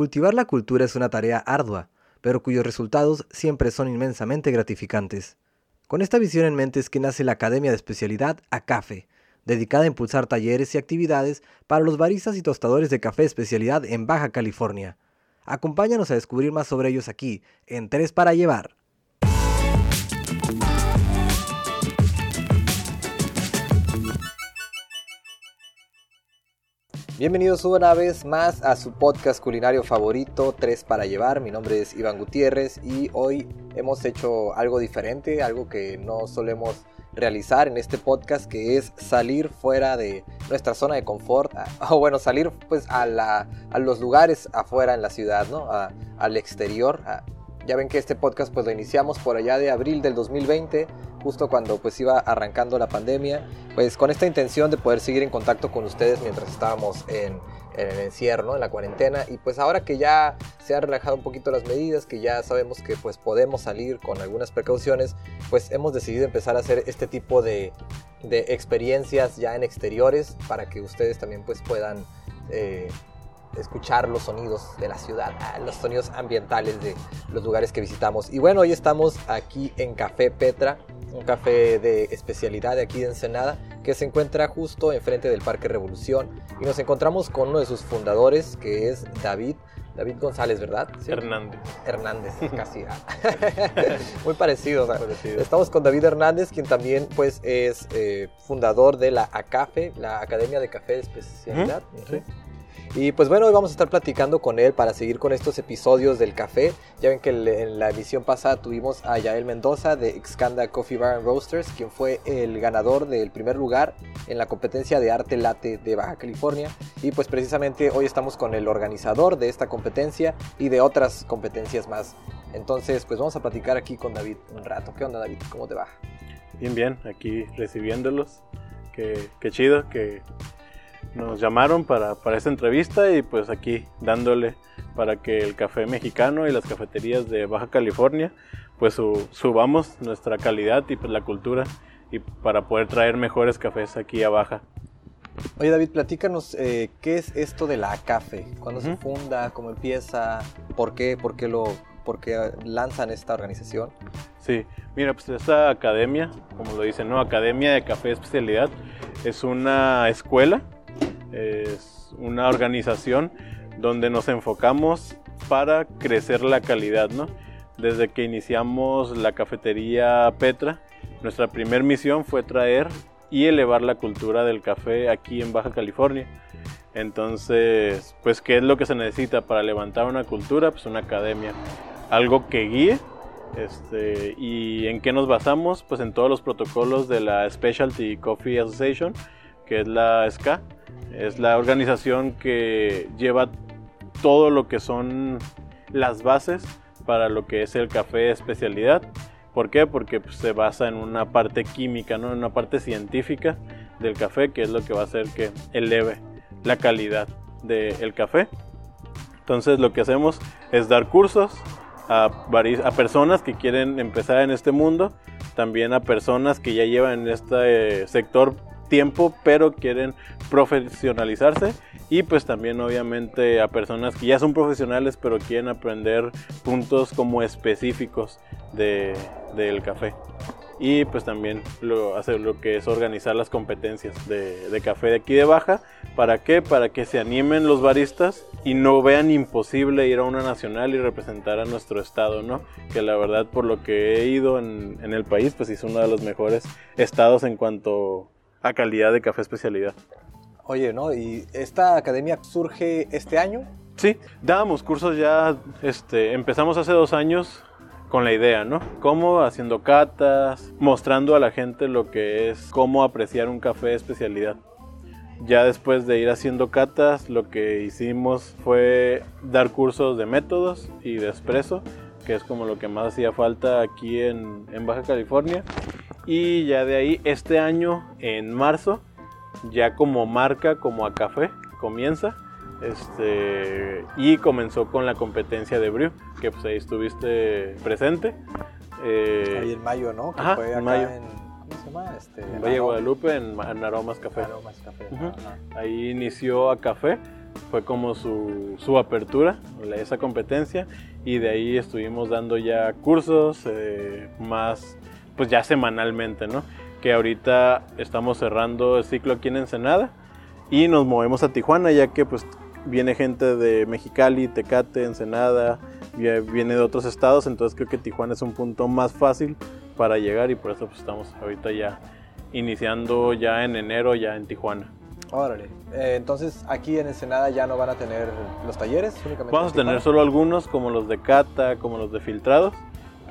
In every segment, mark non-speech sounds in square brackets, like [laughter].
Cultivar la cultura es una tarea ardua, pero cuyos resultados siempre son inmensamente gratificantes. Con esta visión en mente es que nace la Academia de Especialidad ACAFE, dedicada a impulsar talleres y actividades para los baristas y tostadores de café especialidad en Baja California. Acompáñanos a descubrir más sobre ellos aquí, en Tres para Llevar. Bienvenidos una vez más a su podcast culinario favorito, Tres para Llevar. Mi nombre es Iván Gutiérrez y hoy hemos hecho algo diferente, algo que no solemos realizar en este podcast, que es salir fuera de nuestra zona de confort, [laughs] o bueno, salir pues a, los lugares afuera en la ciudad, ¿no? al exterior. ya ven que este podcast pues lo iniciamos por allá de abril del 2020 justo cuando pues iba arrancando la pandemia, pues con esta intención de poder seguir en contacto con ustedes mientras estábamos en, el encierro, en la cuarentena y pues ahora que ya se han relajado un poquito las medidas, que ya sabemos que pues podemos salir con algunas precauciones, pues hemos decidido empezar a hacer este tipo de, de experiencias ya en exteriores para que ustedes también pues puedan eh, escuchar los sonidos de la ciudad, ah, los sonidos ambientales de los lugares que visitamos. Y bueno, hoy estamos aquí en Café Petra, un café de especialidad de aquí de Ensenada, que se encuentra justo enfrente del Parque Revolución. Y nos encontramos con uno de sus fundadores, que es David. David González, ¿verdad? Hernández. Hernández, [laughs] casi. Ah. [laughs] Muy parecido, Estamos con David Hernández, quien también pues, es eh, fundador de la ACAFE, la Academia de Café de Especialidad. Y pues bueno, hoy vamos a estar platicando con él para seguir con estos episodios del café. Ya ven que en la emisión pasada tuvimos a Yael Mendoza de Excanda Coffee Bar Roasters, quien fue el ganador del primer lugar en la competencia de arte late de Baja California. Y pues precisamente hoy estamos con el organizador de esta competencia y de otras competencias más. Entonces, pues vamos a platicar aquí con David un rato. ¿Qué onda, David? ¿Cómo te va? Bien, bien, aquí recibiéndolos. Qué, qué chido que nos llamaron para, para esta entrevista y pues aquí dándole para que el café mexicano y las cafeterías de Baja California pues subamos nuestra calidad y pues la cultura y para poder traer mejores cafés aquí a Baja. Oye David, platícanos eh, qué es esto de la CAFE, cuándo se funda, cómo empieza, por qué, por qué lo, por qué lanzan esta organización. Sí, mira, pues esta academia, como lo dicen, ¿no? Academia de Café Especialidad, es una escuela es una organización donde nos enfocamos para crecer la calidad, ¿no? Desde que iniciamos la cafetería Petra, nuestra primera misión fue traer y elevar la cultura del café aquí en Baja California. Entonces, pues, ¿qué es lo que se necesita para levantar una cultura? Pues una academia, algo que guíe. Este, ¿Y en qué nos basamos? Pues en todos los protocolos de la Specialty Coffee Association, que es la SCA es la organización que lleva todo lo que son las bases para lo que es el café de especialidad. ¿Por qué? Porque pues, se basa en una parte química, ¿no? en una parte científica del café, que es lo que va a hacer que eleve la calidad del café. Entonces lo que hacemos es dar cursos a, a, personas que quieren empezar en este mundo, también a personas que ya llevan en este sector tiempo, pero quieren profesionalizarse y pues también obviamente a personas que ya son profesionales pero quieren aprender puntos como específicos de, del café y pues también lo, hacer lo que es organizar las competencias de, de, café de aquí de Baja. ¿Para qué? Para que se animen los baristas y no vean imposible ir a una nacional y representar a nuestro estado, ¿no? Que la verdad por lo que he ido en, en el país pues es uno de los mejores estados en cuanto a calidad de café especialidad. Oye, ¿no? ¿Y esta academia surge este año? Sí, dábamos cursos ya, este, empezamos hace dos años con la idea, ¿no? Cómo haciendo catas, mostrando a la gente lo que es cómo apreciar un café de especialidad. Ya después de ir haciendo catas, lo que hicimos fue dar cursos de métodos y de expreso, que es como lo que más hacía falta aquí en, en Baja California. Y ya de ahí, este año, en marzo, ya como marca, como a café, comienza. Este, y comenzó con la competencia de Brew, que pues ahí estuviste presente. Eh, ahí en mayo, ¿no? Que fue acá en mayo. ¿Cómo se llama? Este, en Valle Guadalupe, en, Aromas Café. Aromas Café. Ahí inició a café fue como su, su apertura, esa competencia, y de ahí estuvimos dando ya cursos eh, más, pues ya semanalmente, ¿no? Que ahorita estamos cerrando el ciclo aquí en Ensenada y nos movemos a Tijuana, ya que pues viene gente de Mexicali, Tecate, Ensenada, viene de otros estados, entonces creo que Tijuana es un punto más fácil para llegar y por eso pues estamos ahorita ya iniciando ya en enero ya en Tijuana. Órale. Eh, entonces, aquí en Ensenada ya no van a tener los talleres únicamente. Vamos a tener solo algunos, como los de cata, como los de filtrados,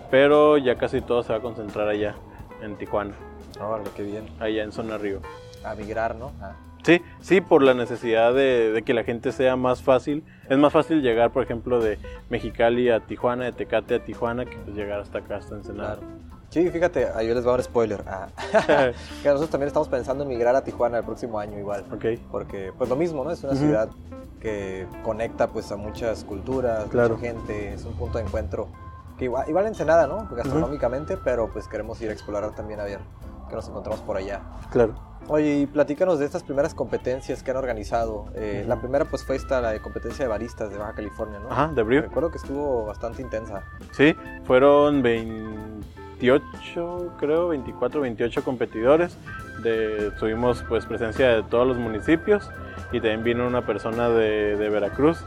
pero ya casi todo se va a concentrar allá, en Tijuana. Órale, qué bien. Allá en Zona Río. A migrar, ¿no? Ah. Sí, sí, por la necesidad de, que la gente sea más fácil. Es más fácil llegar, por ejemplo, de Mexicali a Tijuana, de Tecate a Tijuana, que pues llegar hasta acá, hasta Ensenada. Sí, fíjate, ahí les voy a dar spoiler. Ah. [laughs] [laughs] que nosotros también estamos pensando en migrar a Tijuana el próximo año igual. Okay. Porque, pues lo mismo, ¿no? Es una ciudad que conecta pues a muchas culturas, mucha gente, es un punto de encuentro que igual, igual Ensenada, ¿no? Gastronómicamente, pero pues queremos ir a explorar también a ver qué nos encontramos por allá. Claro. Oye, y platícanos de estas primeras competencias que han organizado. Eh, la primera pues fue esta, la de competencia de baristas de Baja California, ¿no? Ajá, de Brew. Recuerdo que estuvo bastante intensa. Sí, fueron 20 28, creo, 24, 28 competidores. De, tuvimos pues presencia de todos los municipios y también vino una persona de, de, Veracruz.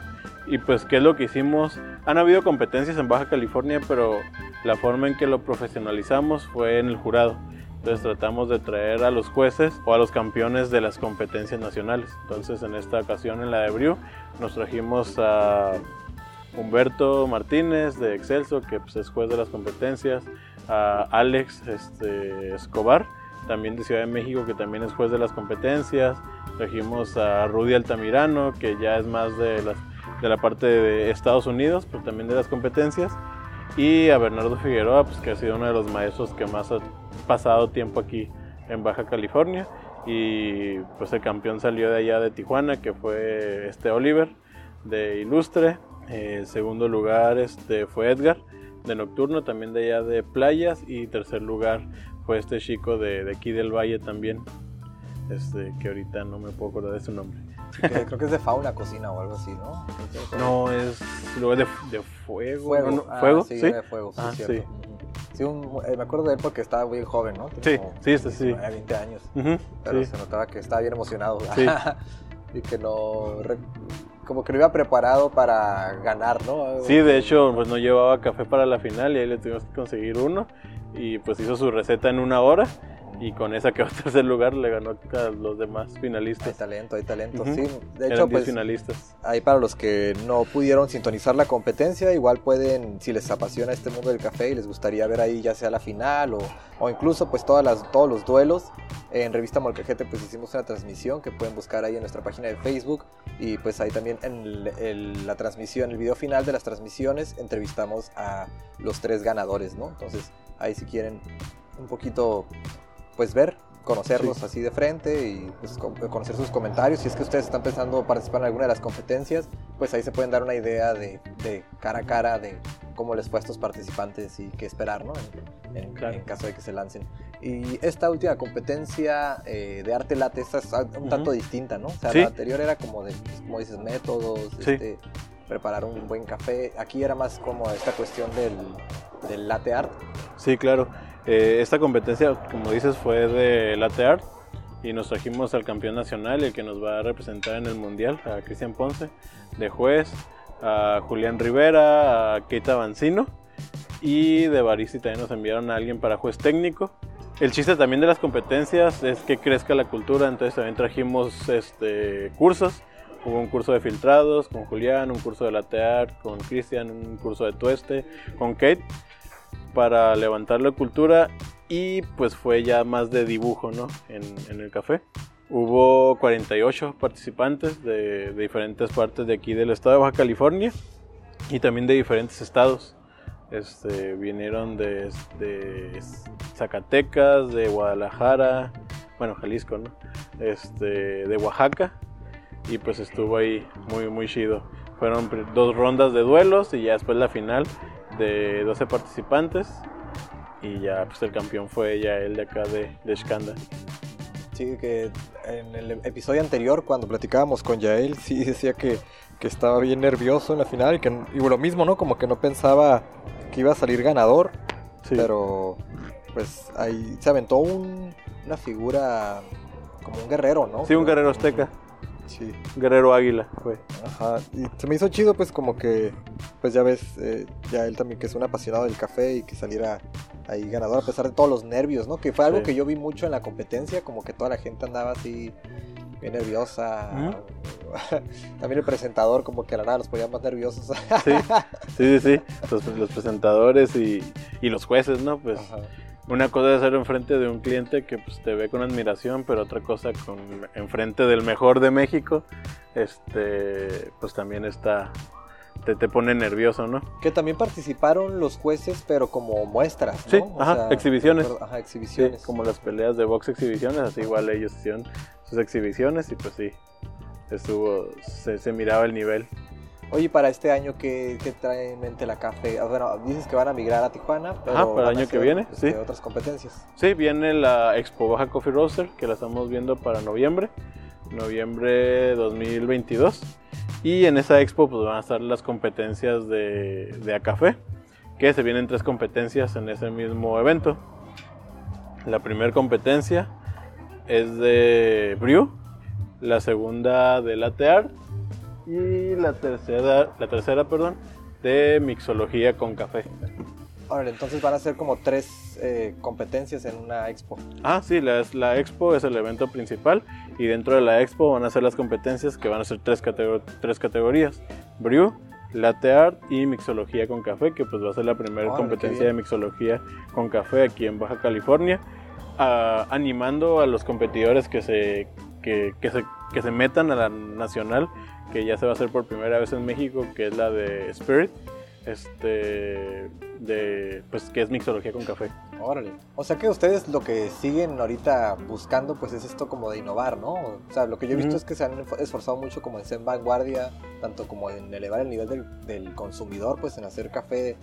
Y pues, ¿qué es lo que hicimos? Han habido competencias en Baja California, pero la forma en que lo profesionalizamos fue en el jurado. Entonces tratamos de traer a los jueces o a los campeones de las competencias nacionales. Entonces en esta ocasión en la de Briu nos trajimos a Humberto Martínez de Excelso, que pues, es juez de las competencias, a Alex este, Escobar, también de Ciudad de México, que también es juez de las competencias. Trajimos a Rudy Altamirano, que ya es más de, las, de la parte de Estados Unidos, pero también de las competencias. Y a Bernardo Figueroa, pues, que ha sido uno de los maestros que más ha pasado tiempo aquí en Baja California. Y pues el campeón salió de allá de Tijuana, que fue este Oliver de Ilustre. El segundo lugar este, fue Edgar de Nocturno, también de allá de Playas. Y tercer lugar fue este chico de, de aquí del Valle también, este, que ahorita no me puedo acordar de su nombre. Creo que es de fauna cocina o algo así, ¿no? No, es luego de, de fuego. ¿Fuego? Ah, ¿Fuego? Sí, de fuego, sí, ah, cierto. Sí. Eh, me acuerdo de él porque estaba muy joven, ¿no? sí, sí, sí, sí. 20 años. pero se notaba que estaba bien emocionado. [laughs] y que no como que lo iba preparado para ganar, ¿no? Sí, de hecho, pues no llevaba café para la final y ahí le tuvimos que conseguir uno. Y pues hizo su receta en una hora y con esa quedó [laughs] tercer lugar, le ganó a los demás finalistas. Hay talento, hay talento, sí. De hecho, pues, finalistas. ahí para los que no pudieron sintonizar la competencia, igual pueden, si les apasiona este mundo del café y les gustaría ver ahí ya sea la final o, o incluso pues todas las, todos los duelos, en Revista Molcajete pues hicimos una transmisión que pueden buscar ahí en nuestra página de Facebook y pues ahí también en la transmisión, el video final de las transmisiones entrevistamos a los tres ganadores, ¿no? Entonces ahí si quieren un poquito pues ver, conocerlos así de frente y pues, conocer sus comentarios. Si es que ustedes están pensando participar en alguna de las competencias, pues ahí se pueden dar una idea de, cara a cara de cómo les fue a estos participantes y qué esperar, ¿no? En, caso de que se lancen. Y esta última competencia eh, de arte late esta es un tanto distinta, ¿no? O sea, la anterior era como de, como dices, métodos, este, preparar un buen café. Aquí era más como esta cuestión del, del latte art. Sí, claro. Eh, esta competencia, como dices, fue de latte art y nos trajimos al campeón nacional, el que nos va a representar en el mundial, a Cristian Ponce, de juez, a Julián Rivera, a Keita Bancino y de Barisi también nos enviaron a alguien para juez técnico. El chiste también de las competencias es que crezca la cultura, entonces también trajimos este, cursos. Hubo un curso de filtrados con Julián, un curso de latte art con Cristian, un curso de tueste con Kate para levantar la cultura y pues fue ya más de dibujo ¿no? en, el café. Hubo 48 participantes de, diferentes partes de aquí del estado de Baja California y también de diferentes estados. Este, vinieron de, Zacatecas, de Guadalajara, bueno, Jalisco, ¿no? Este, de Oaxaca y pues estuvo ahí muy, muy chido. Fueron dos rondas de duelos y ya después la final de 12 participantes y ya pues el campeón fue ya el de acá de, de Sí, que en el episodio anterior, cuando platicábamos con Yael, sí decía que, que estaba bien nervioso en la final y que y lo mismo, ¿no? Como que no pensaba que iba a salir ganador, Sí. pero pues ahí se aventó un- una figura como un guerrero, ¿no? Sí, un guerrero azteca, Sí, guerrero águila, fue. ajá. Y se me hizo chido, pues como que, pues ya ves, eh, ya él también que es un apasionado del café y que saliera ahí ganador a pesar de todos los nervios, ¿no? Que fue algo Sí. que yo vi mucho en la competencia, como que toda la gente andaba así bien nerviosa. [laughs] también el presentador como que a la nada los ponía más nerviosos. Sí, [laughs] sí, sí, sí. Los, los presentadores y, y los jueces, ¿no? Pues Ajá. Una cosa es hacerlo enfrente de un cliente que pues, te ve con admiración, pero otra cosa con enfrente del mejor de México, este, pues también está, te, te pone nervioso, ¿no? Que también participaron los jueces, pero como muestras, ¿no? Sí, O ajá, exhibiciones. Ajá, Sí, exhibiciones. como las peleas de box exhibiciones, así igual ellos hicieron sus exhibiciones y pues sí, estuvo, se, se miraba el nivel. Oye, para este año, ¿qué, qué trae en mente la café? Ah, Bueno, dices que van a migrar a Tijuana, pero Ajá, para el año que viene, este, sí. otras competencias. Sí, viene la Expo Baja Coffee Roaster, que la estamos viendo para noviembre, noviembre 2022. Y en esa expo pues, van a estar las competencias de, de Acafé, que se vienen tres competencias en ese mismo evento. La primera competencia es de Brew, la segunda de Latte Art y la tercera, la tercera perdón, de Mixología con Café. Ahora, entonces van a ser como tres eh, competencias en una expo. Ah, sí, la, la expo es el evento principal y dentro de la expo van a ser las competencias que van a ser tres, catego- tres categorías. Brew, Latte Art y Mixología con Café, que pues va a ser la primera qué competencia de Mixología con Café aquí en Baja California, ah, animando a los competidores que se, que, que se, que se metan a la nacional, que ya se va a hacer por primera vez en México, que es la de Spirit, este, de, pues que es Mixología con Café. Órale. O sea que ustedes lo que siguen ahorita buscando pues es esto como de innovar, ¿no? O sea, lo que yo he visto Ujú. es que se han esf- esforzado mucho como en ser vanguardia, tanto como en elevar el nivel del, del consumidor, pues en hacer café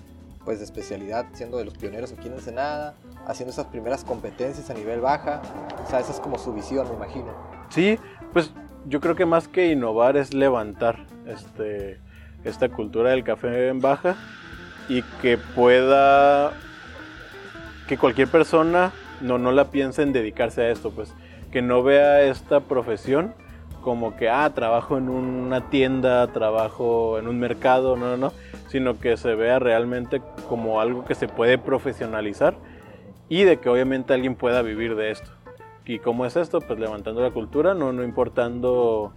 pues de especialidad, siendo de los pioneros aquí en Ensenada, haciendo esas primeras competencias a nivel baja. O sea, esa es como su visión, me imagino. Sí, pues yo creo que más que innovar es levantar este, esta cultura del café en baja y que pueda, que cualquier persona no, no la piense en dedicarse a esto, pues que no vea esta profesión como que, ah, trabajo en una tienda, trabajo en un mercado, no, no, no, sino que se vea realmente como algo que se puede profesionalizar y de que obviamente alguien pueda vivir de esto. ¿Y cómo es esto? Pues levantando la cultura, no, no importando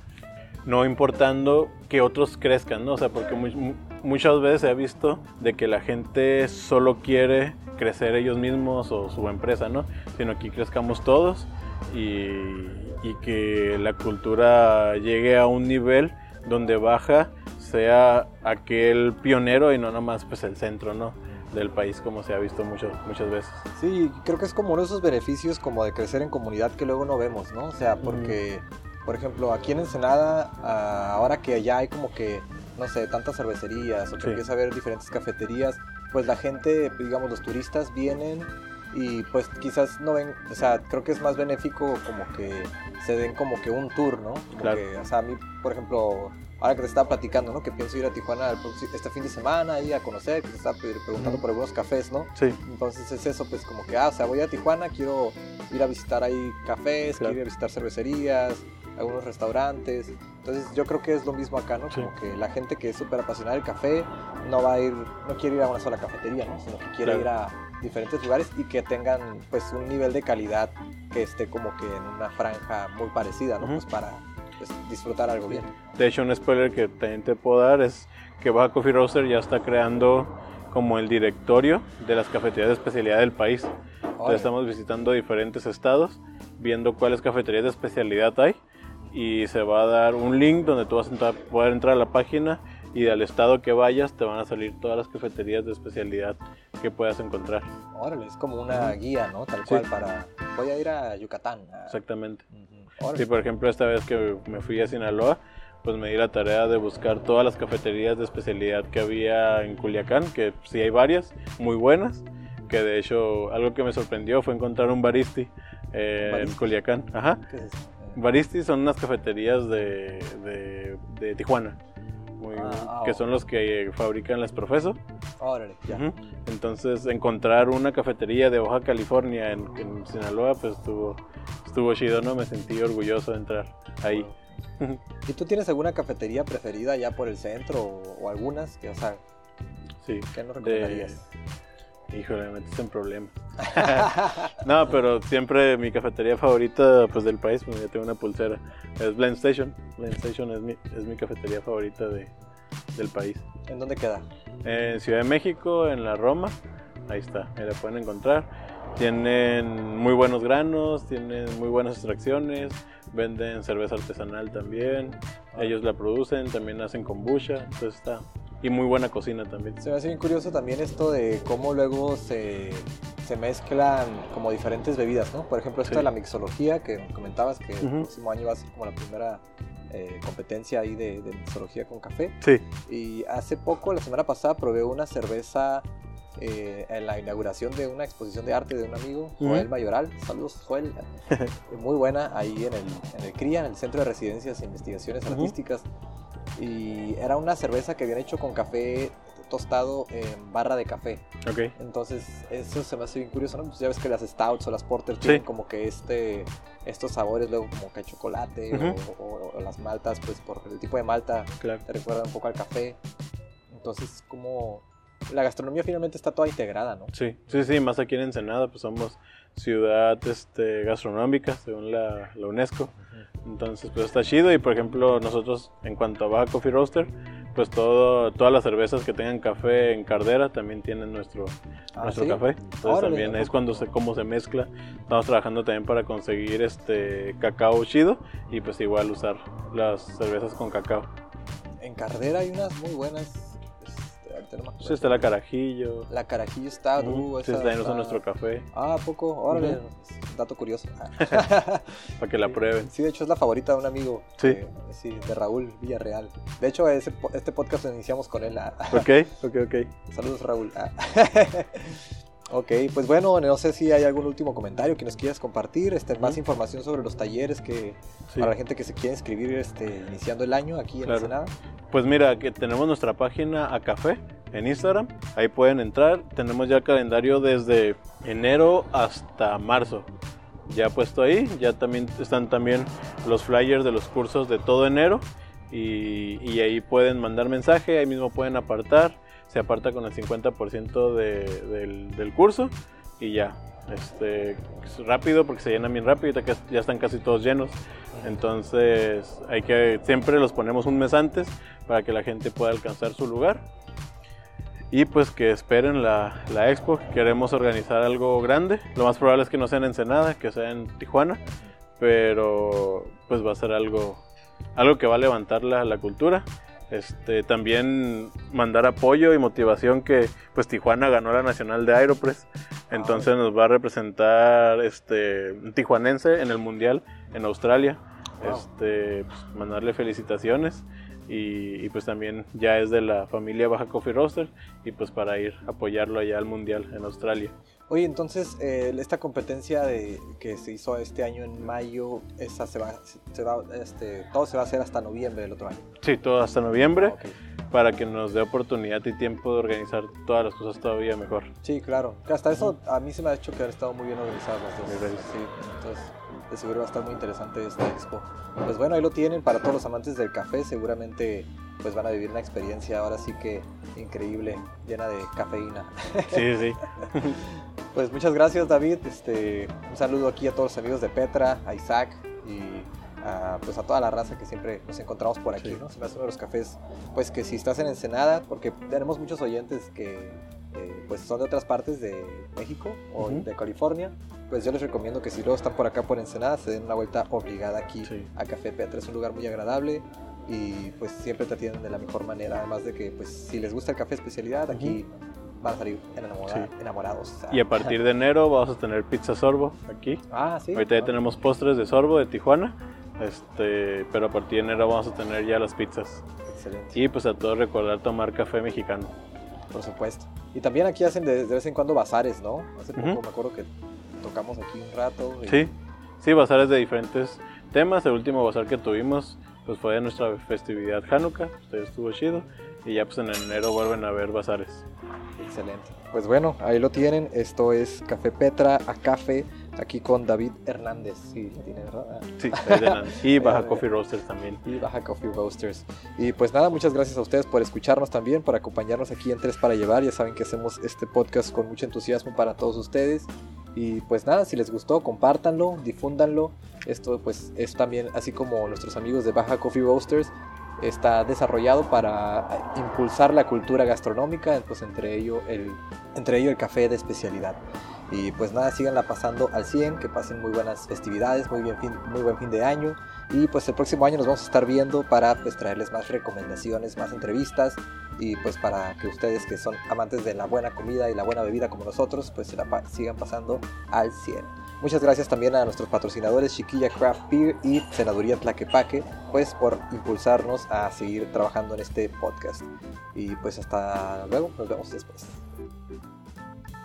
no importando que otros crezcan, ¿no? O sea, porque mu- mu- muchas veces se ha visto de que la gente solo quiere crecer ellos mismos o su empresa, ¿no? Sino que crezcamos todos y, y que la cultura llegue a un nivel donde baja sea aquel pionero y no nomás pues el centro, ¿no? Del país como se ha visto mucho, muchas veces. Sí, creo que es como uno de esos beneficios como de crecer en comunidad que luego no vemos, ¿no? O sea, porque, por ejemplo, aquí en Ensenada, ah, ahora que ya hay como que, no sé, tantas cervecerías o que Sí. empieza a haber diferentes cafeterías, pues la gente, digamos, los turistas vienen y pues quizás no ven, o sea, creo que es más benéfico como que se den como que un tour, ¿no? Como Claro. que, o sea, a mí, por ejemplo, ahora que te estaba platicando, ¿no? Que pienso ir a Tijuana este fin de semana, ir a conocer, que te estaba pre- preguntando por algunos cafés, ¿no? Sí, Entonces es eso, pues como que, ah, o sea, voy a Tijuana, quiero ir a visitar ahí cafés, Claro. quiero ir a visitar cervecerías, algunos restaurantes. Entonces yo creo que es lo mismo acá, ¿no? Sí. Como que la gente que es súper apasionada del café no va a ir, no quiere ir a una sola cafetería, ¿no? Sino que quiere Claro. ir a diferentes lugares y que tengan pues un nivel de calidad que esté como que en una franja muy parecida, ¿no? Pues para pues, disfrutar algo bien. De hecho, un spoiler que también te puedo dar es que Baja Coffee Roaster ya está creando como el directorio de las cafeterías de especialidad del país. Entonces estamos visitando diferentes estados, viendo cuáles cafeterías de especialidad hay y se va a dar un link donde tú vas a entrar- poder entrar a la página y del estado que vayas te van a salir todas las cafeterías de especialidad que puedas encontrar. Órale, es como una guía, ¿no? Tal Sí. cual para... Voy a ir a Yucatán. a- Exactamente. Ujú. Sí, por ejemplo, esta vez que me fui a Sinaloa, pues me di la tarea de buscar todas las cafeterías de especialidad que había en Culiacán, que sí hay varias, muy buenas, que de hecho algo que me sorprendió fue encontrar un baristi eh, en. Culiacán. Ajá. ¿Qué es eso? Baristis son unas cafeterías de, de, de Tijuana. Muy- Ah, que ah, son los que fabrican las Profeso. Órale, ya. Entonces, encontrar una cafetería de Baja California en, en Sinaloa, pues estuvo, estuvo chido, ¿no? Me sentí orgulloso de entrar ahí. [laughs] ¿Y tú tienes alguna cafetería preferida ya por el centro o, o algunas? Que, o sea, Sí. ¿qué nos De... Híjole, me metes en problemas. [laughs] no, pero siempre mi cafetería favorita pues del país, pues ya tengo una pulsera, es Blend Station. Blend Station es mi, es mi cafetería favorita de, del país. ¿En dónde queda? En Ciudad de México, en la Roma, ahí está, ahí la pueden encontrar. Tienen muy buenos granos, tienen muy buenas extracciones, venden cerveza artesanal también, ellos la producen, también hacen kombucha, entonces está... Y muy buena cocina también. Se me hace bien curioso también esto de cómo luego se, se mezclan como diferentes bebidas, ¿no? Por ejemplo, esto Sí. de la mixología que comentabas que el Ujú. próximo año va a ser como la primera eh, competencia ahí de, de mixología con café. Sí, Y hace poco, la semana pasada, probé una cerveza eh, en la inauguración de una exposición de arte de un amigo. Joel Mayoral. Saludos, Joel. [laughs] Muy buena, ahí en el, en el CRIA, en el Centro de Residencias e Investigaciones Ujú. Artísticas. Y era una cerveza que habían hecho con café tostado en barra de café. ok. Entonces, eso se me hace bien curioso, ¿no? Pues ya ves que las stouts o las porter tienen como que este, estos sabores, luego como que chocolate Ujú. o, o- o las maltas, pues por el tipo de malta Claro. te recuerda un poco al café. Entonces, como la gastronomía finalmente está toda integrada, ¿no? Sí, sí, sí, más aquí en Ensenada, pues somos ciudad este, gastronómica, según la, la UNESCO. Entonces, pues está chido. Y por ejemplo, nosotros, en cuanto a Baja Coffee Roaster, pues todo, todas las cervezas que tengan café en cardera también tienen nuestro, Ah, nuestro ¿sí? café. Entonces Órale, también ¿a es cuando se, cómo se mezcla. Estamos trabajando también para conseguir este cacao chido y pues igual usar las cervezas con cacao. En Cardera hay unas muy buenas. Ahorita no me acuerdo. Sí, está la carajillo. La carajillo está, uh, sí, esa también usa está- nuestro café Ah, ¿a poco, órale, un dato curioso. [laughs] [laughs] para que la prueben. Sí, de hecho es la favorita de un amigo. Sí. eh, sí, de Raúl Villarreal. De hecho, ese este podcast lo iniciamos con él. ah. Ok, ok, ok. Saludos, Raúl. Ah. [laughs] ok, pues bueno, no sé si hay algún último comentario que nos quieras compartir. Este, Más información sobre los talleres que Sí. para la gente que se quiere inscribir este, iniciando el año aquí en Claro. Ensenada. Pues mira, que tenemos nuestra página a café en Instagram. Ahí pueden entrar. Tenemos ya el calendario desde enero hasta marzo. Ya puesto ahí. Ya también están también los flyers de los cursos de todo enero. Y, y ahí pueden mandar mensaje. Ahí mismo pueden apartar. Se aparta con el 50% de- del, curso. Y ya. Este, es rápido porque se llenan bien rápido. Ya, ya están casi todos llenos. Entonces hay que siempre los ponemos un mes antes para que la gente pueda alcanzar su lugar. Y pues que esperen la, la expo. Queremos organizar algo grande. Lo más probable es que no sea en Ensenada, que sea en Tijuana. Pero pues va a ser algo, algo que va a levantar la, la cultura. Este, también mandar apoyo y motivación que pues Tijuana ganó la nacional de Aeropress. Entonces nos va a representar este, un tijuanense en el mundial en Australia. Wow. Este, pues, mandarle felicitaciones y, y, pues también ya es de la familia Baja Coffee Roaster y pues para ir a apoyarlo allá al mundial en Australia. Oye, entonces, eh, esta competencia de, que se hizo este año en mayo, esa se va, se va, este, todo se va a hacer hasta noviembre del otro año. Sí, todo hasta noviembre Ah, ok. para que nos dé oportunidad y tiempo de organizar todas las cosas todavía mejor. Sí, claro. Que hasta eso a mí se me ha hecho que han estado muy bien organizadas las dos. Sí, entonces de seguro va a estar muy interesante esta expo. Pues bueno, ahí lo tienen para todos los amantes del café. Seguramente pues van a vivir una experiencia ahora sí que increíble, llena de cafeína. Sí, sí. [laughs] Pues muchas gracias David. Este, un saludo aquí a todos los amigos de Petra, a Isaac y a, pues a toda la raza que siempre nos encontramos por aquí. Sí. ¿no? Se me hace uno de los cafés, pues que si estás en Ensenada, porque tenemos muchos oyentes que eh, pues son de otras partes de México o Ujú. de California, pues yo les recomiendo que si luego están por acá por Ensenada, se den una vuelta obligada aquí Sí. a Café Petra. Es un lugar muy agradable y pues siempre te atienden de la mejor manera. Además de que pues si les gusta el café especialidad, aquí van a salir enamora- Sí. enamorados. Y a partir de enero vamos a tener pizza sorbo aquí. Ah, sí. Ahorita ya Ah, tenemos postres de sorbo de Tijuana. Este, pero a partir de enero vamos a tener ya las pizzas. Excelente. Y pues a todos recordar tomar café mexicano. Por supuesto. Y también aquí hacen de, de vez en cuando bazares, ¿no? Hace poco Ujú. me acuerdo que tocamos aquí un rato. y Sí, Sí, bazares de diferentes temas. El último bazar que tuvimos pues fue de nuestra festividad Hanukkah, usted estuvo chido. Y ya pues en enero vuelven a ver bazares. Excelente. Pues bueno, ahí lo tienen. Esto es Café Petra a Café, aquí con David Hernández. Sí, tiene, ¿verdad? Ah. Sí, David Hernández. [laughs] Y Baja Coffee Roasters también. Y Baja Coffee Roasters. Y pues nada, muchas gracias a ustedes por escucharnos también, por acompañarnos aquí en Tres para Llevar. Ya saben que hacemos este podcast con mucho entusiasmo para todos ustedes. Y pues nada, si les gustó, compártanlo, difúndanlo. Esto pues es también, así como nuestros amigos de Baja Coffee Roasters, está desarrollado para impulsar la cultura gastronómica, pues entre ello el, entre el café de especialidad. Y pues nada, síganla pasando al 100, que pasen muy buenas festividades, muy, bien muy buen fin de año. Y pues el próximo año nos vamos a estar viendo para pues traerles más recomendaciones, más entrevistas y pues para que ustedes que son amantes de la buena comida y la buena bebida como nosotros, pues se la sigan pasando al 100. Muchas gracias también a nuestros patrocinadores Chiquilla Craft Beer y Senaduría Tlaquepaque, pues por impulsarnos a seguir trabajando en este podcast. Y pues hasta luego, nos vemos después.